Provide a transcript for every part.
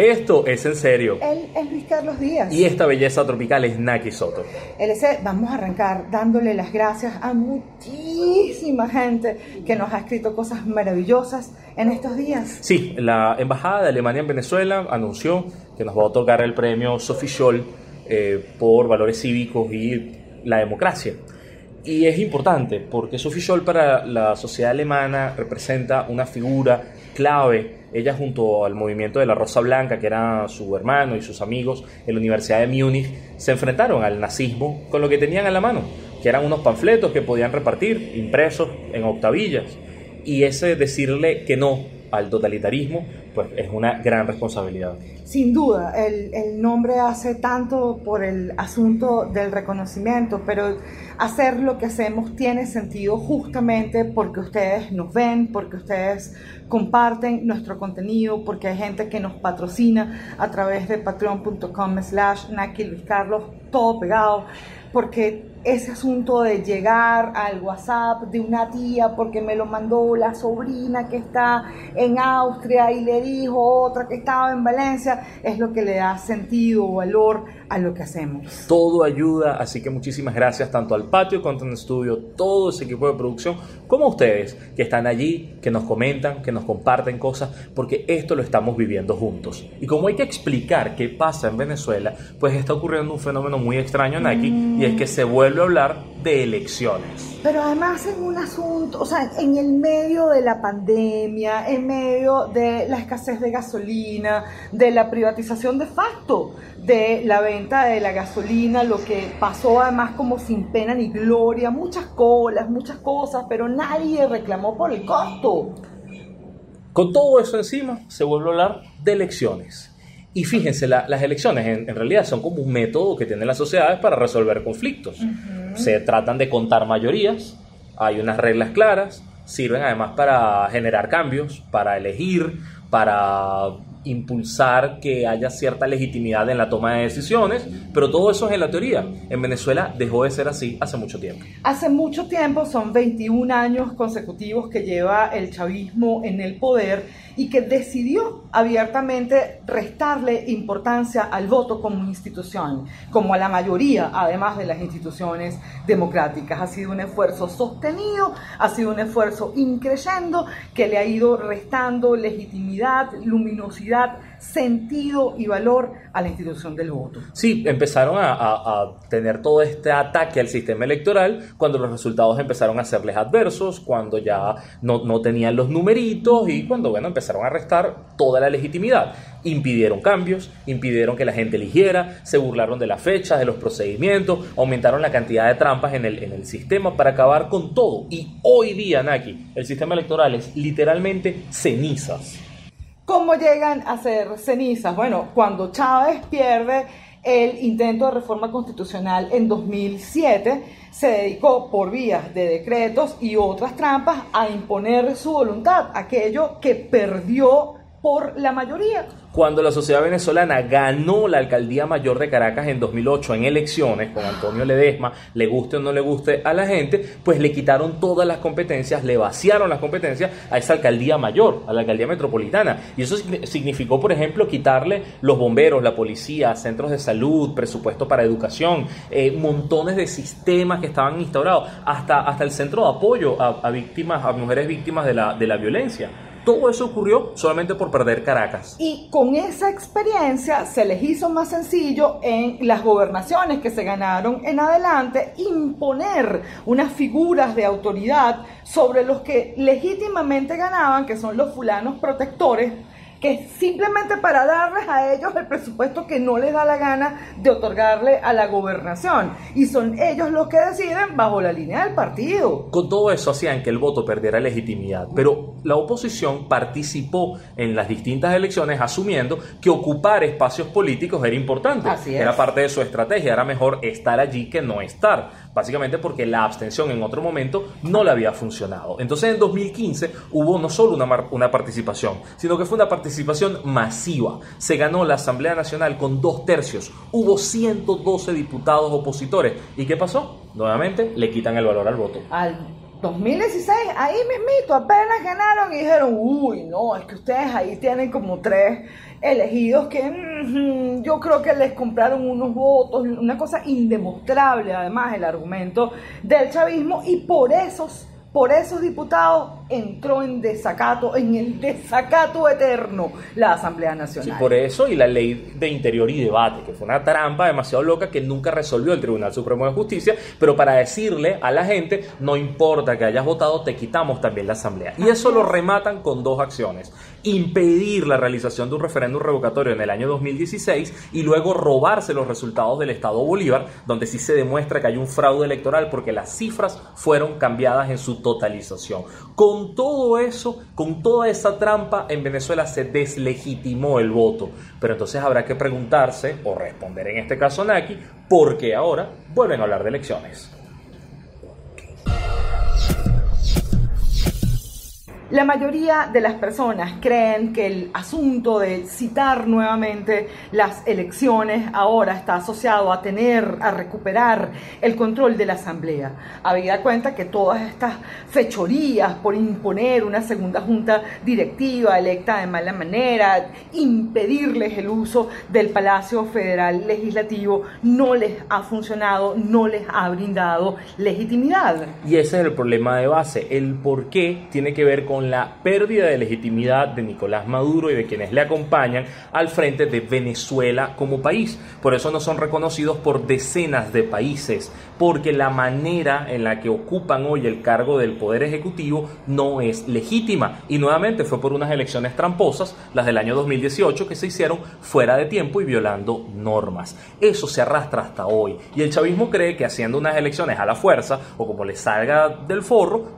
Esto es en serio. Él es Luis Carlos Díaz. Y esta belleza tropical es Naki Soto. LC, vamos a arrancar dándole las gracias a muchísima gente que nos ha escrito cosas maravillosas en estos días. Sí, la Embajada de Alemania en Venezuela anunció que nos va a otorgar el premio Sophie Scholl eh, por valores cívicos y la democracia. Y es importante porque Sophie Scholl para la sociedad alemana representa una figura clave. Ella junto al movimiento de la Rosa Blanca, que era su hermano y sus amigos en la Universidad de Múnich, se enfrentaron al nazismo con lo que tenían en la mano, que eran unos panfletos que podían repartir, impresos en octavillas. Y ese decirle que no al totalitarismo, pues es una gran responsabilidad. Sin duda, el, el, nombre hace tanto por el asunto del reconocimiento, pero hacer lo que hacemos tiene sentido justamente porque ustedes nos ven, porque ustedes comparten nuestro contenido, porque hay gente que nos patrocina a través de patreon.com slash Naki Luis Carlos, todo pegado, porque ese asunto de llegar al WhatsApp de una tía porque me lo mandó la sobrina que está en Austria y le dijo otra que estaba en Valencia, es lo que le da sentido, valor a lo que hacemos. Todo ayuda, así que muchísimas gracias tanto al Patio Content Studio, todo ese equipo de producción, como a ustedes que están allí, que nos comentan, que nos comparten cosas, porque esto lo estamos viviendo juntos. Y como hay que explicar qué pasa en Venezuela, pues está ocurriendo un fenómeno muy extraño en aquí, y es que se vuelve a hablar de elecciones. Pero además en un asunto, o sea, en el medio de la pandemia, en medio de la escasez de gasolina, de la privatización de facto de la venta de la gasolina, lo que pasó además como sin pena ni gloria, muchas colas, muchas cosas, pero nadie reclamó por el costo. Con todo eso encima, se vuelve a hablar de elecciones. Y fíjense, las elecciones en, en, realidad son como un método que tienen las sociedades para resolver conflictos. Se tratan de contar mayorías, hay unas reglas claras, sirven además para generar cambios, para elegir, para impulsar que haya cierta legitimidad en la toma de decisiones, pero todo eso es en la teoría. En Venezuela dejó de ser así hace mucho tiempo. Hace mucho tiempo, son 21 años consecutivos que lleva el chavismo en el poder y que decidió abiertamente restarle importancia al voto como institución, como a la mayoría, además de las instituciones democráticas. Ha sido un esfuerzo sostenido, ha sido un esfuerzo increyendo que le ha ido restando legitimidad, luminosidad, sentido y valor a la institución del voto. Sí, empezaron a, tener todo este ataque al sistema electoral cuando los resultados empezaron a serles adversos, cuando ya no, no tenían los numeritos y cuando, bueno, empezaron a restar toda la legitimidad. Impidieron cambios, impidieron que la gente eligiera, se burlaron de las fechas, de los procedimientos, aumentaron la cantidad de trampas en el, en el sistema para acabar con todo. Y hoy día, Naki, el sistema electoral es literalmente cenizas. ¿Cómo llegan a ser cenizas? Bueno, cuando Chávez pierde el intento de reforma constitucional en 2007, se dedicó por vías de decretos y otras trampas a imponer su voluntad, aquello que perdió por la mayoría. Cuando la sociedad venezolana ganó la alcaldía mayor de Caracas en 2008 en elecciones con Antonio Ledesma, le guste o no le guste a la gente, pues le quitaron todas las competencias, le vaciaron las competencias a esa alcaldía mayor, a la alcaldía metropolitana. Y eso significó, por ejemplo, quitarle los bomberos, la policía, centros de salud, presupuesto para educación, eh, montones de sistemas que estaban instaurados, hasta, hasta el centro de apoyo a, a víctimas, a mujeres víctimas de la, de la violencia. Todo eso ocurrió solamente por perder Caracas. Y con esa experiencia se les hizo más sencillo en las gobernaciones que se ganaron en adelante imponer unas figuras de autoridad sobre los que legítimamente ganaban, que son los fulanos protectores, que simplemente para darles a ellos el presupuesto que no les da la gana de otorgarle a la gobernación. Y son ellos los que deciden bajo la línea del partido. Con todo eso hacían que el voto perdiera legitimidad, pero la oposición participó en las distintas elecciones asumiendo que ocupar espacios políticos era importante. Así es. Era parte de su estrategia, era mejor estar allí que no estar. Básicamente porque la abstención en otro momento no le había funcionado. Entonces en 2015 hubo no solo una, una participación, sino que fue una participación masiva. Se ganó la Asamblea Nacional con dos tercios. Hubo 112 diputados opositores. ¿Y qué pasó? Nuevamente le quitan el valor al voto. Al 2016, ahí mismito, apenas ganaron y dijeron, uy, no, es que ustedes ahí tienen como tres elegidos que mm, yo creo que les compraron unos votos, una cosa indemostrable además el argumento del chavismo y por esos por esos diputados entró en desacato, en el desacato eterno, la Asamblea Nacional. Sí, por eso y la ley de interior y debate, que fue una trampa demasiado loca que nunca resolvió el Tribunal Supremo de Justicia, pero para decirle a la gente, no importa que hayas votado, te quitamos también la Asamblea. Y eso lo rematan con dos acciones. Impedir la realización de un referéndum revocatorio en el año 2016 y luego robarse los resultados del Estado Bolívar, donde sí se demuestra que hay un fraude electoral porque las cifras fueron cambiadas en su totalización. Con todo eso, con toda esa trampa, en Venezuela se deslegitimó el voto. Pero entonces habrá que preguntarse, o responder en este caso Naki, por qué ahora vuelven a hablar de elecciones. La mayoría de las personas creen que el asunto de citar nuevamente las elecciones ahora está asociado a tener, a recuperar el control de la Asamblea. Habida cuenta que todas estas fechorías por imponer una segunda junta directiva electa de mala manera, impedirles el uso del Palacio Federal Legislativo, no les ha funcionado, no les ha brindado legitimidad. Y ese es el problema de base. El por qué tiene que ver con la pérdida de legitimidad de Nicolás Maduro y de quienes le acompañan al frente de Venezuela como país. Por eso no son reconocidos por decenas de países, porque la manera en la que ocupan hoy el cargo del Poder Ejecutivo no es legítima. Y nuevamente fue por unas elecciones tramposas, las del año 2018, que se hicieron fuera de tiempo y violando normas. Eso se arrastra hasta hoy. Y el chavismo cree que haciendo unas elecciones a la fuerza, o como les salga del forro,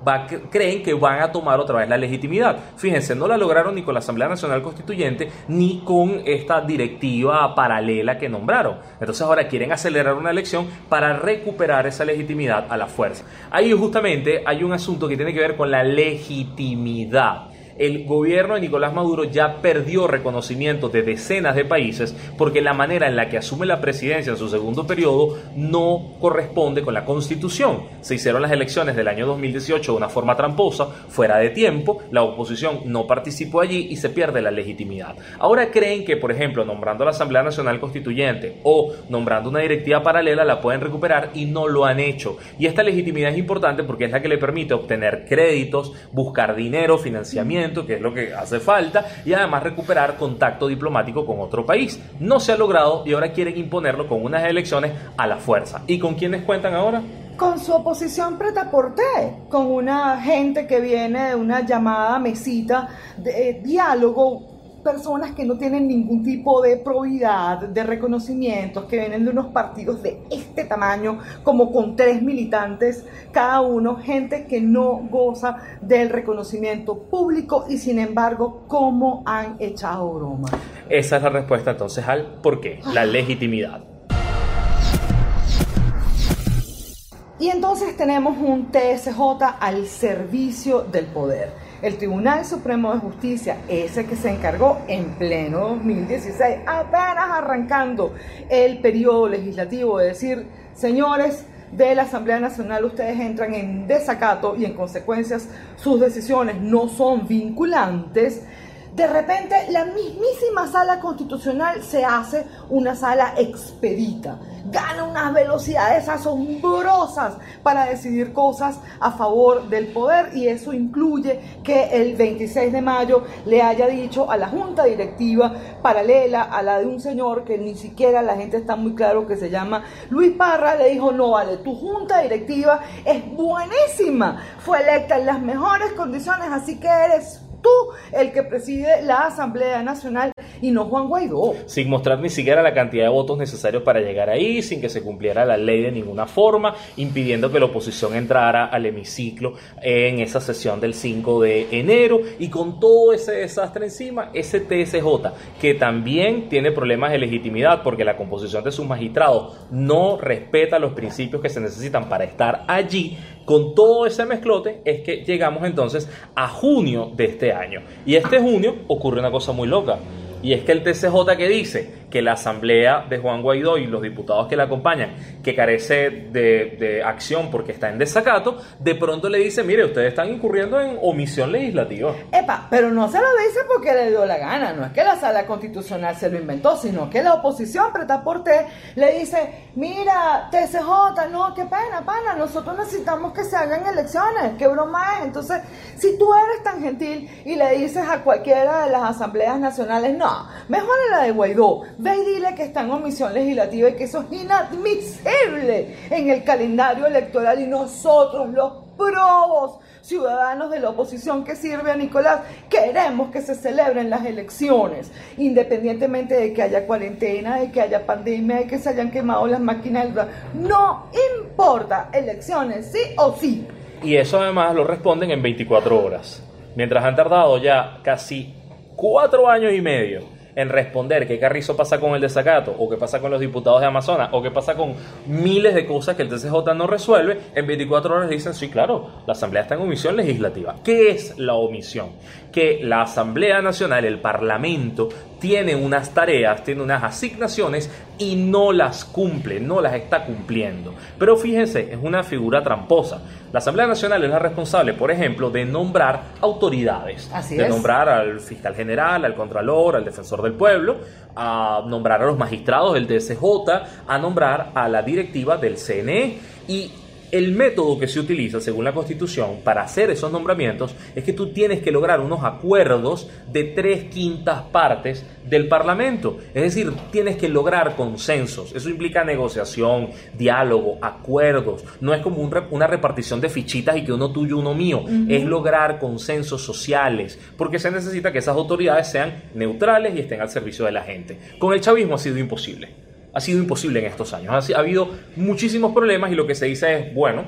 creen que van a tomar otra vez la legitimidad. Fíjense, no la lograron ni con la Asamblea Nacional Constituyente, ni con esta directiva paralela que nombraron. Entonces ahora quieren acelerar una elección para recuperar esa legitimidad a la fuerza. Ahí justamente hay un asunto que tiene que ver con la legitimidad el gobierno de Nicolás Maduro ya perdió reconocimiento de decenas de países porque la manera en la que asume la presidencia en su segundo periodo no corresponde con la constitución. Se hicieron las elecciones del año 2018 de una forma tramposa, fuera de tiempo, la oposición no participó allí y se pierde la legitimidad. Ahora creen que, por ejemplo, nombrando a la Asamblea Nacional Constituyente o nombrando una directiva paralela la pueden recuperar y no lo han hecho. Y esta legitimidad es importante porque es la que le permite obtener créditos, buscar dinero, financiamiento, que es lo que hace falta, y además recuperar contacto diplomático con otro país. No se ha logrado y ahora quieren imponerlo con unas elecciones a la fuerza. ¿Y con quiénes cuentan ahora? Con su oposición pretaporte, con una gente que viene de una llamada mesita de eh, diálogo personas que no tienen ningún tipo de probidad, de reconocimientos, que vienen de unos partidos de este tamaño, como con tres militantes cada uno, gente que no goza del reconocimiento público y sin embargo, ¿cómo han echado broma? Esa es la respuesta entonces al por qué, la legitimidad. Y entonces tenemos un TSJ al servicio del poder el Tribunal Supremo de Justicia, ese que se encargó en pleno 2016, apenas arrancando el periodo legislativo, de decir, señores de la Asamblea Nacional, ustedes entran en desacato y en consecuencias sus decisiones no son vinculantes. De repente, la mismísima sala constitucional se hace una sala expedita. Gana unas velocidades asombrosas para decidir cosas a favor del poder y eso incluye que el 26 de mayo le haya dicho a la junta directiva paralela a la de un señor que ni siquiera la gente está muy claro que se llama Luis Parra, le dijo, no vale, tu junta directiva es buenísima, fue electa en las mejores condiciones, así que eres tú el que preside la Asamblea Nacional y no Juan Guaidó. Sin mostrar ni siquiera la cantidad de votos necesarios para llegar ahí, sin que se cumpliera la ley de ninguna forma, impidiendo que la oposición entrara al hemiciclo en esa sesión del 5 de enero y con todo ese desastre encima, ese TSJ, que también tiene problemas de legitimidad porque la composición de sus magistrados no respeta los principios que se necesitan para estar allí, con todo ese mezclote es que llegamos entonces a junio de este año. Y este junio ocurre una cosa muy loca. Y es que el TCJ que dice que la asamblea de Juan Guaidó y los diputados que la acompañan, que carece de, de acción porque está en desacato, de pronto le dice, mire, ustedes están incurriendo en omisión legislativa. Epa, pero no se lo dice porque le dio la gana, no es que la sala constitucional se lo inventó, sino que la oposición, preta por le dice, mira, TCJ, no, qué pena, pana, nosotros necesitamos que se hagan elecciones, qué broma es. Entonces, si tú eres tan gentil y le dices a cualquiera de las asambleas nacionales, no, mejor la de Guaidó, ve y dile que está en omisión legislativa y que eso es inadmisible en el calendario electoral y nosotros los probos ciudadanos de la oposición que sirve a Nicolás, queremos que se celebren las elecciones, independientemente de que haya cuarentena, de que haya pandemia, de que se hayan quemado las máquinas. No importa, elecciones sí o sí. Y eso además lo responden en 24 horas, mientras han tardado ya casi cuatro años y medio en responder qué carrizo pasa con el desacato, o qué pasa con los diputados de Amazonas, o qué pasa con miles de cosas que el TCJ no resuelve, en 24 horas dicen, sí, claro, la Asamblea está en omisión legislativa. ¿Qué es la omisión? Que la Asamblea Nacional, el Parlamento, tiene unas tareas, tiene unas asignaciones y no las cumple, no las está cumpliendo. Pero fíjense, es una figura tramposa. La Asamblea Nacional es la responsable, por ejemplo, de nombrar autoridades, de nombrar al fiscal general, al contralor, al defensor del pueblo, a nombrar a los magistrados del DSJ, a nombrar a la directiva del CNE y el método que se utiliza, según la Constitución, para hacer esos nombramientos es que tú tienes que lograr unos acuerdos de tres quintas partes del Parlamento. Es decir, tienes que lograr consensos. Eso implica negociación, diálogo, acuerdos. No es como una repartición de fichitas y que uno tuyo, uno mío. Es lograr consensos sociales, porque se necesita que esas autoridades sean neutrales y estén al servicio de la gente. Con el chavismo ha sido imposible ha sido imposible en estos años. Ha, habido muchísimos problemas y lo que se dice es, bueno,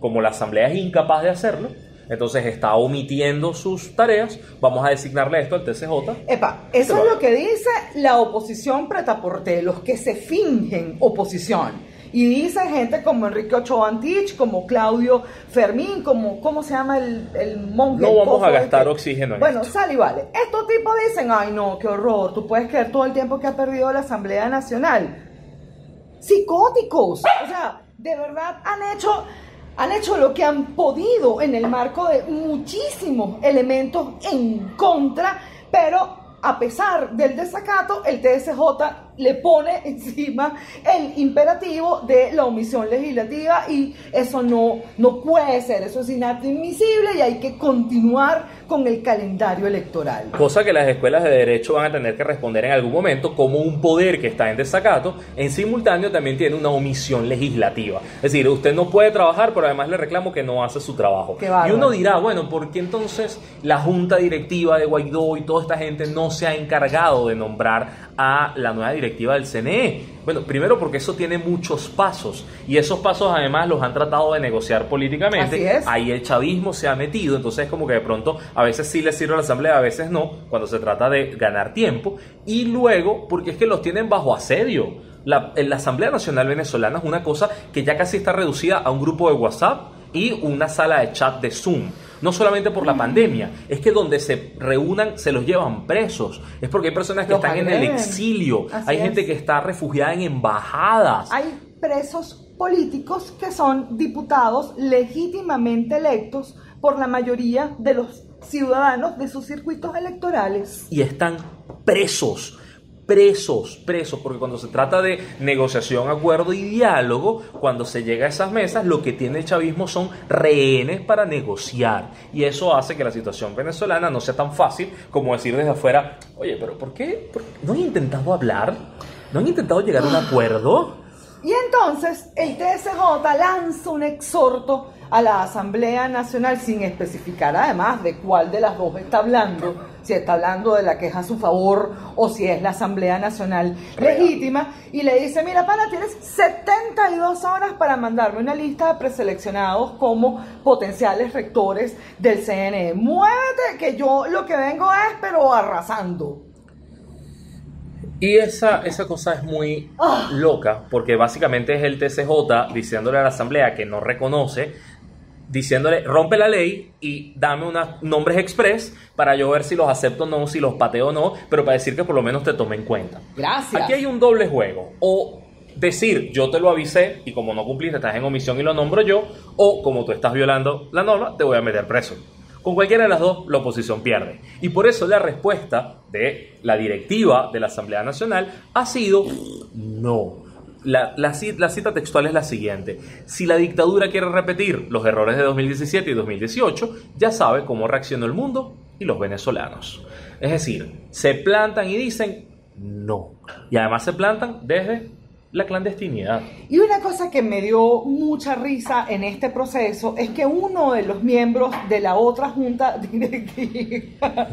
como la Asamblea es incapaz de hacerlo, entonces está omitiendo sus tareas, vamos a designarle esto al TCJ. Epa, eso es lo que dice la oposición pretaporte, los que se fingen oposición. Y dice gente como Enrique Ochoa Antich, como Claudio Fermín, como, ¿cómo se llama el, el monje? No vamos a gastar oxígeno en Bueno, sale y vale. Estos tipos dicen, ay no, qué horror, tú puedes creer todo el tiempo que ha perdido la Asamblea Nacional. Psicóticos. O sea, de verdad han hecho han hecho lo que han podido en el marco de muchísimos elementos en contra, pero a pesar del desacato, el TSJ le pone encima el imperativo de la omisión legislativa y eso no, no puede ser, eso es inadmisible y hay que continuar con el calendario electoral. Cosa que las escuelas de derecho van a tener que responder en algún momento como un poder que está en desacato, en simultáneo también tiene una omisión legislativa. Es decir, usted no puede trabajar, pero además le reclamo que no hace su trabajo. Y uno dirá, bueno, ¿por qué entonces la junta directiva de Guaidó y toda esta gente no se ha encargado de nombrar a la nueva directiva del CNE? Bueno, primero porque eso tiene muchos pasos y esos pasos además los han tratado de negociar políticamente. Ahí el chavismo se ha metido, entonces como que de pronto a veces sí le sirve a la asamblea, a veces no, cuando se trata de ganar tiempo. Y luego porque es que los tienen bajo asedio. La, la Asamblea Nacional Venezolana es una cosa que ya casi está reducida a un grupo de WhatsApp y una sala de chat de Zoom no solamente por la pandemia, es que donde se reúnan se los llevan presos. Es porque hay personas que están en el exilio, hay gente que está refugiada en embajadas. Hay presos políticos que son diputados legítimamente electos por la mayoría de los ciudadanos de sus circuitos electorales. Y están presos presos, presos, porque cuando se trata de negociación, acuerdo y diálogo, cuando se llega a esas mesas, lo que tiene el chavismo son rehenes para negociar. Y eso hace que la situación venezolana no sea tan fácil como decir desde afuera, oye, pero ¿por qué? ¿No han intentado hablar? ¿No han intentado llegar a un acuerdo? Y entonces el TSJ lanza un exhorto a la Asamblea Nacional sin especificar además de cuál de las dos está hablando, si está hablando de la queja a su favor o si es la Asamblea Nacional legítima, y le dice, mira, pana, tienes 72 horas para mandarme una lista de preseleccionados como potenciales rectores del CNE. Muévete, que yo lo que vengo es, pero arrasando. Y esa, esa cosa es muy loca, porque básicamente es el TCJ diciéndole a la Asamblea que no reconoce diciéndole, rompe la ley y dame unos nombres express para yo ver si los acepto o no, si los pateo o no, pero para decir que por lo menos te tome en cuenta. Gracias. Aquí hay un doble juego. O decir, yo te lo avisé y como no cumpliste, estás en omisión y lo nombro yo, o como tú estás violando la norma, te voy a meter preso. Con cualquiera de las dos, la oposición pierde. Y por eso la respuesta de la directiva de la Asamblea Nacional ha sido no. La, la, cita textual es la siguiente. Si la dictadura quiere repetir los errores de 2017 y 2018, ya sabe cómo reaccionó el mundo y los venezolanos. Es decir, se plantan y dicen no. Y además se plantan desde la clandestinidad. Y una cosa que me dio mucha risa en este proceso es que uno de los miembros de la otra junta directiva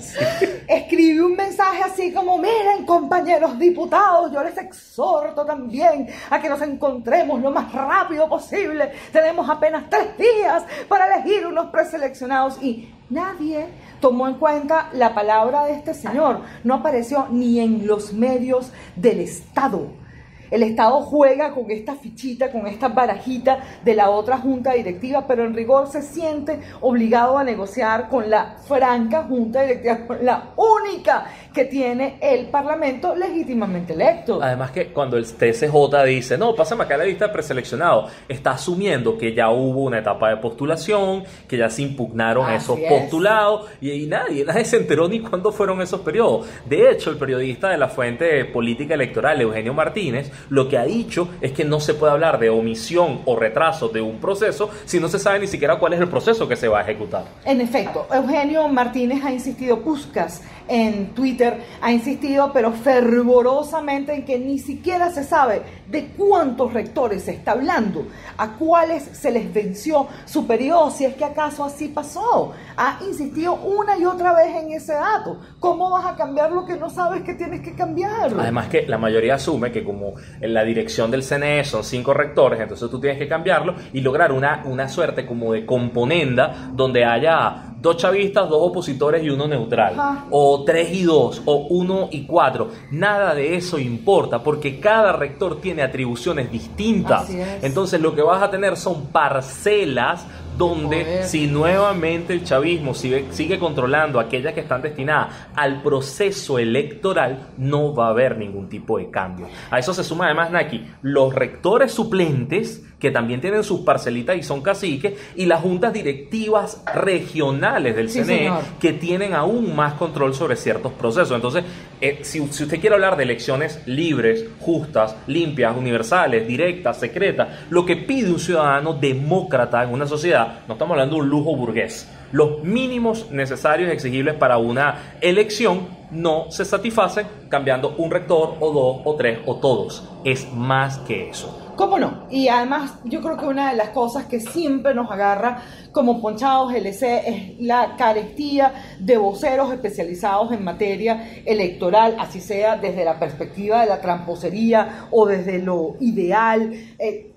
escribió un mensaje así como, miren compañeros diputados, yo les exhorto también a que nos encontremos lo más rápido posible. Tenemos apenas tres días para elegir unos preseleccionados y nadie tomó en cuenta la palabra de este señor. No apareció ni en los medios del Estado. El Estado juega con esta fichita, con esta barajita de la otra junta directiva, pero en rigor se siente obligado a negociar con la franca junta directiva, con la única que tiene el Parlamento legítimamente electo. Además que cuando el TCJ dice, no, pásame acá la lista de preseleccionado, está asumiendo que ya hubo una etapa de postulación, que ya se impugnaron esos postulados, y, y, nadie, nadie se enteró ni cuándo fueron esos periodos. De hecho, el periodista de la fuente política electoral, Eugenio Martínez, lo que ha dicho es que no se puede hablar de omisión o retraso de un proceso si no se sabe ni siquiera cuál es el proceso que se va a ejecutar. En efecto, Eugenio Martínez ha insistido, Puscas en Twitter ha insistido, pero fervorosamente en que ni siquiera se sabe de cuántos rectores se está hablando, a cuáles se les venció su periodo, si es que acaso así pasó. Ha insistido una y otra vez en ese dato. ¿Cómo vas a cambiar lo que no sabes que tienes que cambiar? Además que la mayoría asume que como en la dirección del CNE son cinco rectores, entonces tú tienes que cambiarlo y lograr una, una suerte como de componenda donde haya dos chavistas, dos opositores y uno neutral. O tres y dos, o uno y cuatro. Nada de eso importa porque cada rector tiene atribuciones distintas. Entonces lo que vas a tener son parcelas donde si nuevamente el chavismo sigue, sigue, controlando aquellas que están destinadas al proceso electoral, no va a haber ningún tipo de cambio. A eso se suma además, Naki, los rectores suplentes, que también tienen sus parcelitas y son caciques, y las juntas directivas regionales del CNE, que tienen aún más control sobre ciertos procesos. Entonces, eh, si, si usted quiere hablar de elecciones libres, justas, limpias, universales, directas, secretas, lo que pide un ciudadano demócrata en una sociedad, no estamos hablando de un lujo burgués. Los mínimos necesarios y exigibles para una elección no se satisfacen cambiando un rector o dos o tres o todos. Es más que eso. ¿Cómo no? Y además yo creo que una de las cosas que siempre nos agarra como ponchados LC es la carestía de voceros especializados en materia electoral, así sea desde la perspectiva de la tramposería o desde lo ideal. Eh,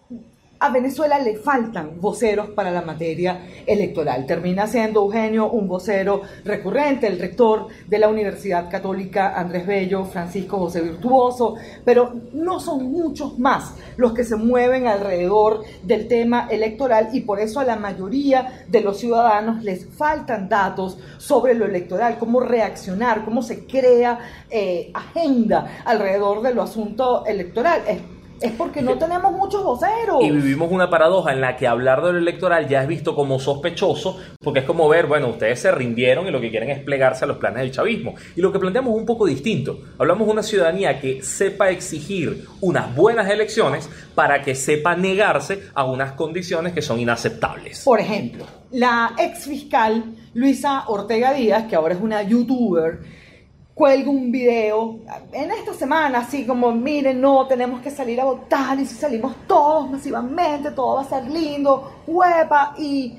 a Venezuela le faltan voceros para la materia electoral. Termina siendo Eugenio un vocero recurrente, el rector de la Universidad Católica Andrés Bello, Francisco José Virtuoso, pero no son muchos más los que se mueven alrededor del tema electoral y por eso a la mayoría de los ciudadanos les faltan datos sobre lo electoral, cómo reaccionar, cómo se crea eh, agenda alrededor de lo asunto electoral porque no tenemos muchos voceros. Y vivimos una paradoja en la que hablar de lo electoral ya es visto como sospechoso, porque es como ver, bueno, ustedes se rindieron y lo que quieren es plegarse a los planes del chavismo. Y lo que planteamos es un poco distinto. Hablamos de una ciudadanía que sepa exigir unas buenas elecciones para que sepa negarse a unas condiciones que son inaceptables. Por ejemplo, la ex fiscal Luisa Ortega Díaz, que ahora es una youtuber, cuelgo un video en esta semana, así como, miren, no, tenemos que salir a votar y si salimos todos masivamente, todo va a ser lindo, huepa, y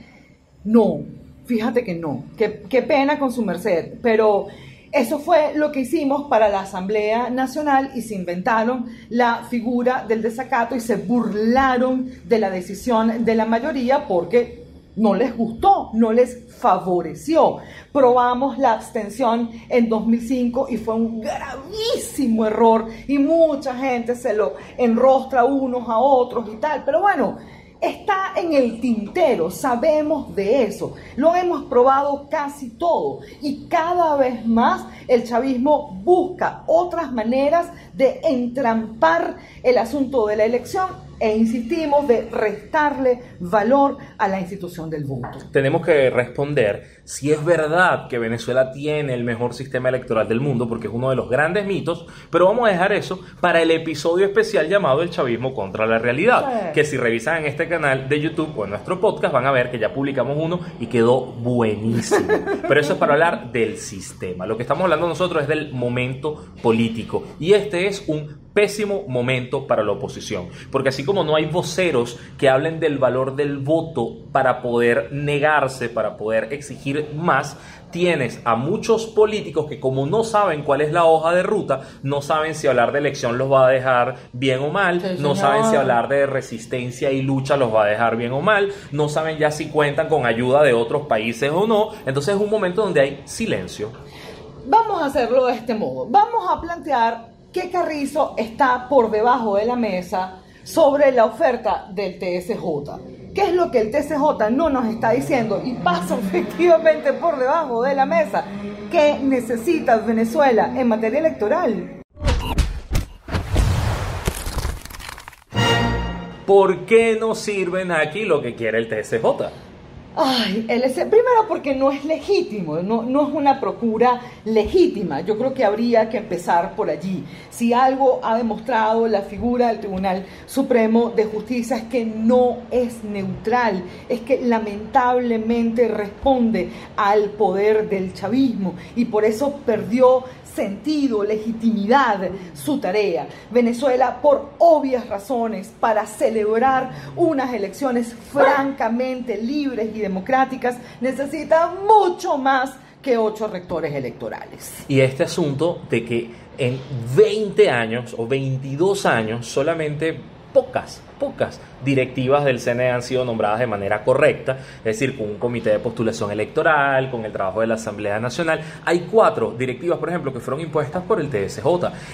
no, fíjate que no, qué, qué pena con su merced, pero eso fue lo que hicimos para la Asamblea Nacional y se inventaron la figura del desacato y se burlaron de la decisión de la mayoría porque no les gustó, no les favoreció. Probamos la abstención en 2005 y fue un gravísimo error y mucha gente se lo enrostra unos a otros y tal. Pero bueno, está en el tintero, sabemos de eso, lo hemos probado casi todo y cada vez más el chavismo busca otras maneras de entrampar el asunto de la elección e insistimos de restarle valor a la institución del voto. Tenemos que responder si es verdad que Venezuela tiene el mejor sistema electoral del mundo, porque es uno de los grandes mitos, pero vamos a dejar eso para el episodio especial llamado El chavismo contra la realidad, que si revisan en este canal de YouTube o en nuestro podcast van a ver que ya publicamos uno y quedó buenísimo. Pero eso es para hablar del sistema. Lo que estamos hablando nosotros es del momento político y este es un pésimo momento para la oposición, porque así como no hay voceros que hablen del valor del voto para poder negarse, para poder exigir más, tienes a muchos políticos que como no saben cuál es la hoja de ruta, no saben si hablar de elección los va a dejar bien o mal, no saben si hablar de resistencia y lucha los va a dejar bien o mal, no saben ya si cuentan con ayuda de otros países o no, entonces es un momento donde hay silencio. Vamos a hacerlo de este modo, vamos a plantear que Carrizo está por debajo de la mesa sobre la oferta del TSJ. ¿Qué es lo que el TSJ no nos está diciendo? Y pasa efectivamente por debajo de la mesa. ¿Qué necesita Venezuela en materia electoral? ¿Por qué no sirven aquí lo que quiere el TSJ? Ay, primero porque no es legítimo, no, no es una procura legítima. Yo creo que habría que empezar por allí. Si algo ha demostrado la figura del Tribunal Supremo de Justicia es que no es neutral, es que lamentablemente responde al poder del chavismo y por eso perdió sentido, legitimidad su tarea. Venezuela, por obvias razones, para celebrar unas elecciones francamente libres y democráticas, necesita mucho más que ocho rectores electorales. Y este asunto de que en 20 años o 22 años solamente pocas, pocas directivas del CNE han sido nombradas de manera correcta, es decir, con un comité de postulación electoral, con el trabajo de la Asamblea Nacional. Hay cuatro directivas, por ejemplo, que fueron impuestas por el TSJ.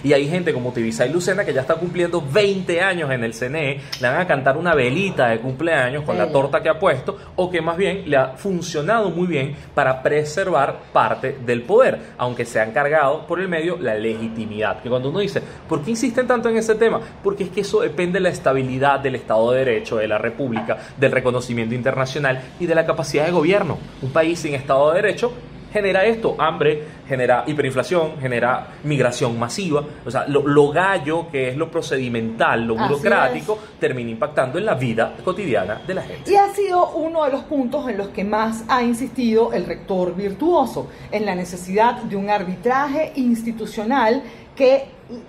Y hay gente como Tibisa y Lucena que ya está cumpliendo 20 años en el CNE, le van a cantar una velita de cumpleaños con la torta que ha puesto, o que más bien le ha funcionado muy bien para preservar parte del poder, aunque se han cargado por el medio la legitimidad. Que cuando uno dice, ¿por qué insisten tanto en ese tema? Porque es que eso depende de la estabilidad del Estado de Derecho de la República, del reconocimiento internacional y de la capacidad de gobierno. Un país sin Estado de Derecho genera esto, hambre, genera hiperinflación, genera migración masiva, o sea, lo, gallo que es lo procedimental, lo burocrático, termina impactando en la vida cotidiana de la gente. Y ha sido uno de los puntos en los que más ha insistido el rector virtuoso, en la necesidad de un arbitraje institucional que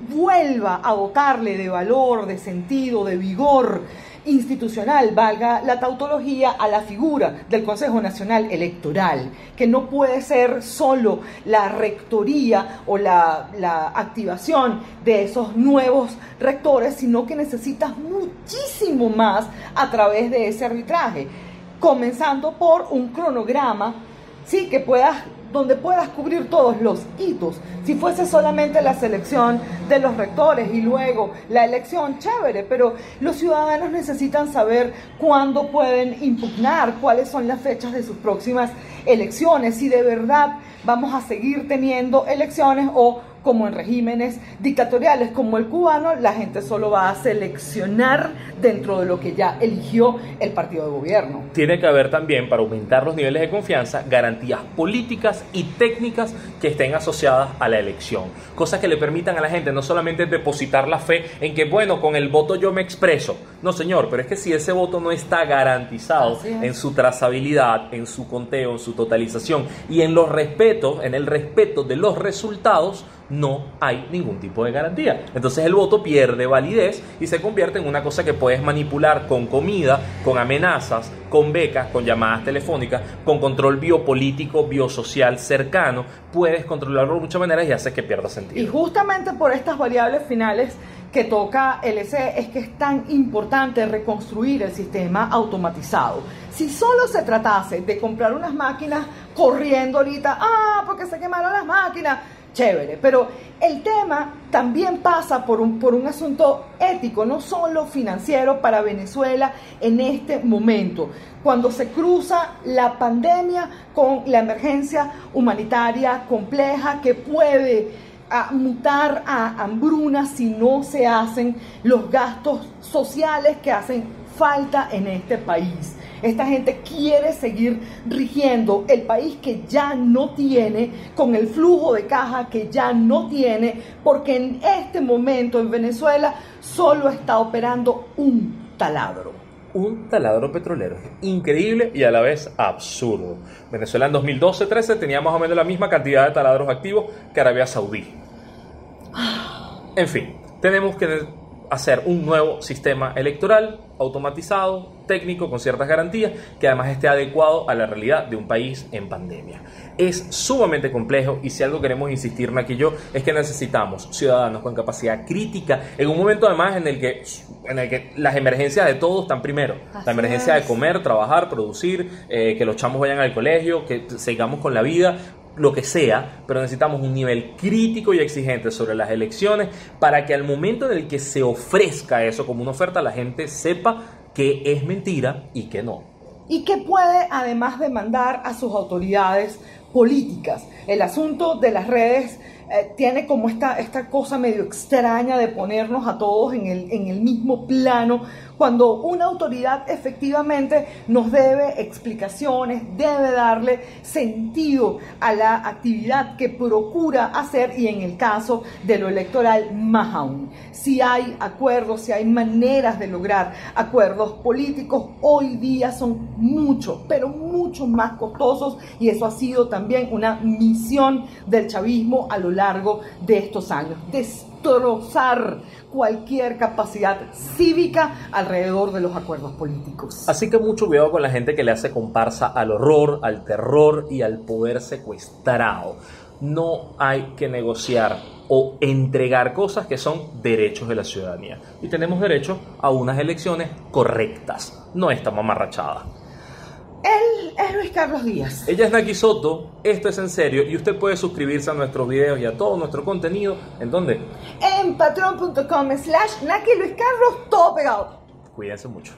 vuelva a dotarle de valor, de sentido, de vigor institucional, valga la tautología, a la figura del Consejo Nacional Electoral, que no puede ser solo la rectoría o la, la activación de esos nuevos rectores, sino que necesitas muchísimo más a través de ese arbitraje, comenzando por un cronograma, sí, que puedas donde puedas cubrir todos los hitos. Si fuese solamente la selección de los rectores y luego la elección, chévere, pero los ciudadanos necesitan saber cuándo pueden impugnar, cuáles son las fechas de sus próximas elecciones, si de verdad vamos a seguir teniendo elecciones o como en regímenes dictatoriales como el cubano, la gente solo va a seleccionar dentro de lo que ya eligió el partido de gobierno. Tiene que haber también, para aumentar los niveles de confianza, garantías políticas y técnicas que estén asociadas a la elección. Cosas que le permitan a la gente no solamente depositar la fe en que, bueno, con el voto yo me expreso. No, señor, pero es que si ese voto no está garantizado en su trazabilidad, en su conteo, en su totalización y en los respetos, en el respeto de los resultados, no hay ningún tipo de garantía. Entonces el voto pierde validez y se convierte en una cosa que puedes manipular con comida, con amenazas, con becas, con llamadas telefónicas, con control biopolítico, biosocial cercano. Puedes controlarlo de muchas maneras y hace que pierda sentido. Y justamente por estas variables finales que toca el EC es que es tan importante reconstruir el sistema automatizado. Si solo se tratase de comprar unas máquinas corriendo ahorita, ah, porque se quemaron las máquinas, chévere. Pero el tema también pasa por un, por un asunto ético, no solo financiero para Venezuela en este momento. Cuando se cruza la pandemia con la emergencia humanitaria compleja que puede a mutar a hambruna si no se hacen los gastos sociales que hacen falta en este país. Esta gente quiere seguir rigiendo el país que ya no tiene, con el flujo de caja que ya no tiene, porque en este momento en Venezuela solo está operando un taladro un taladro petrolero. Increíble y a la vez absurdo. Venezuela en 2012-13 tenía más o menos la misma cantidad de taladros activos que Arabia Saudí. En fin, tenemos que hacer un nuevo sistema electoral automatizado, técnico, con ciertas garantías, que además esté adecuado a la realidad de un país en pandemia. Es sumamente complejo y si algo queremos insistir, aquí yo, es que necesitamos ciudadanos con capacidad crítica en un momento además en el que, en el que las emergencias de todos están primero. la emergencia de comer, trabajar, producir, eh, que los chamos vayan al colegio, que sigamos con la vida, lo que sea, pero necesitamos un nivel crítico y exigente sobre las elecciones para que al momento en el que se ofrezca eso como una oferta, la gente sepa que es mentira y que no. Y que puede además demandar a sus autoridades políticas. El asunto de las redes eh, tiene como esta, esta cosa medio extraña de ponernos a todos en el, en el mismo plano, cuando una autoridad efectivamente nos debe explicaciones, debe darle sentido a la actividad que procura hacer y en el caso de lo electoral más aún. Si hay acuerdos, si hay maneras de lograr acuerdos políticos, hoy día son mucho, pero mucho más costosos y eso ha sido también una misión del chavismo a lo largo de estos años. Destrozar cualquier capacidad cívica alrededor de los acuerdos políticos. Así que mucho cuidado con la gente que le hace comparsa al horror, al terror y al poder secuestrado. No hay que negociar o entregar cosas que son derechos de la ciudadanía. Y tenemos derecho a unas elecciones correctas, no esta mamarrachada. Él es Luis Carlos Díaz. Ella es Naki Soto, esto es en serio y usted puede suscribirse a nuestros videos y a todo nuestro contenido. ¿En dónde? En patreon.com slash Naki Luis Carlos, todo pegado. Cuídense mucho.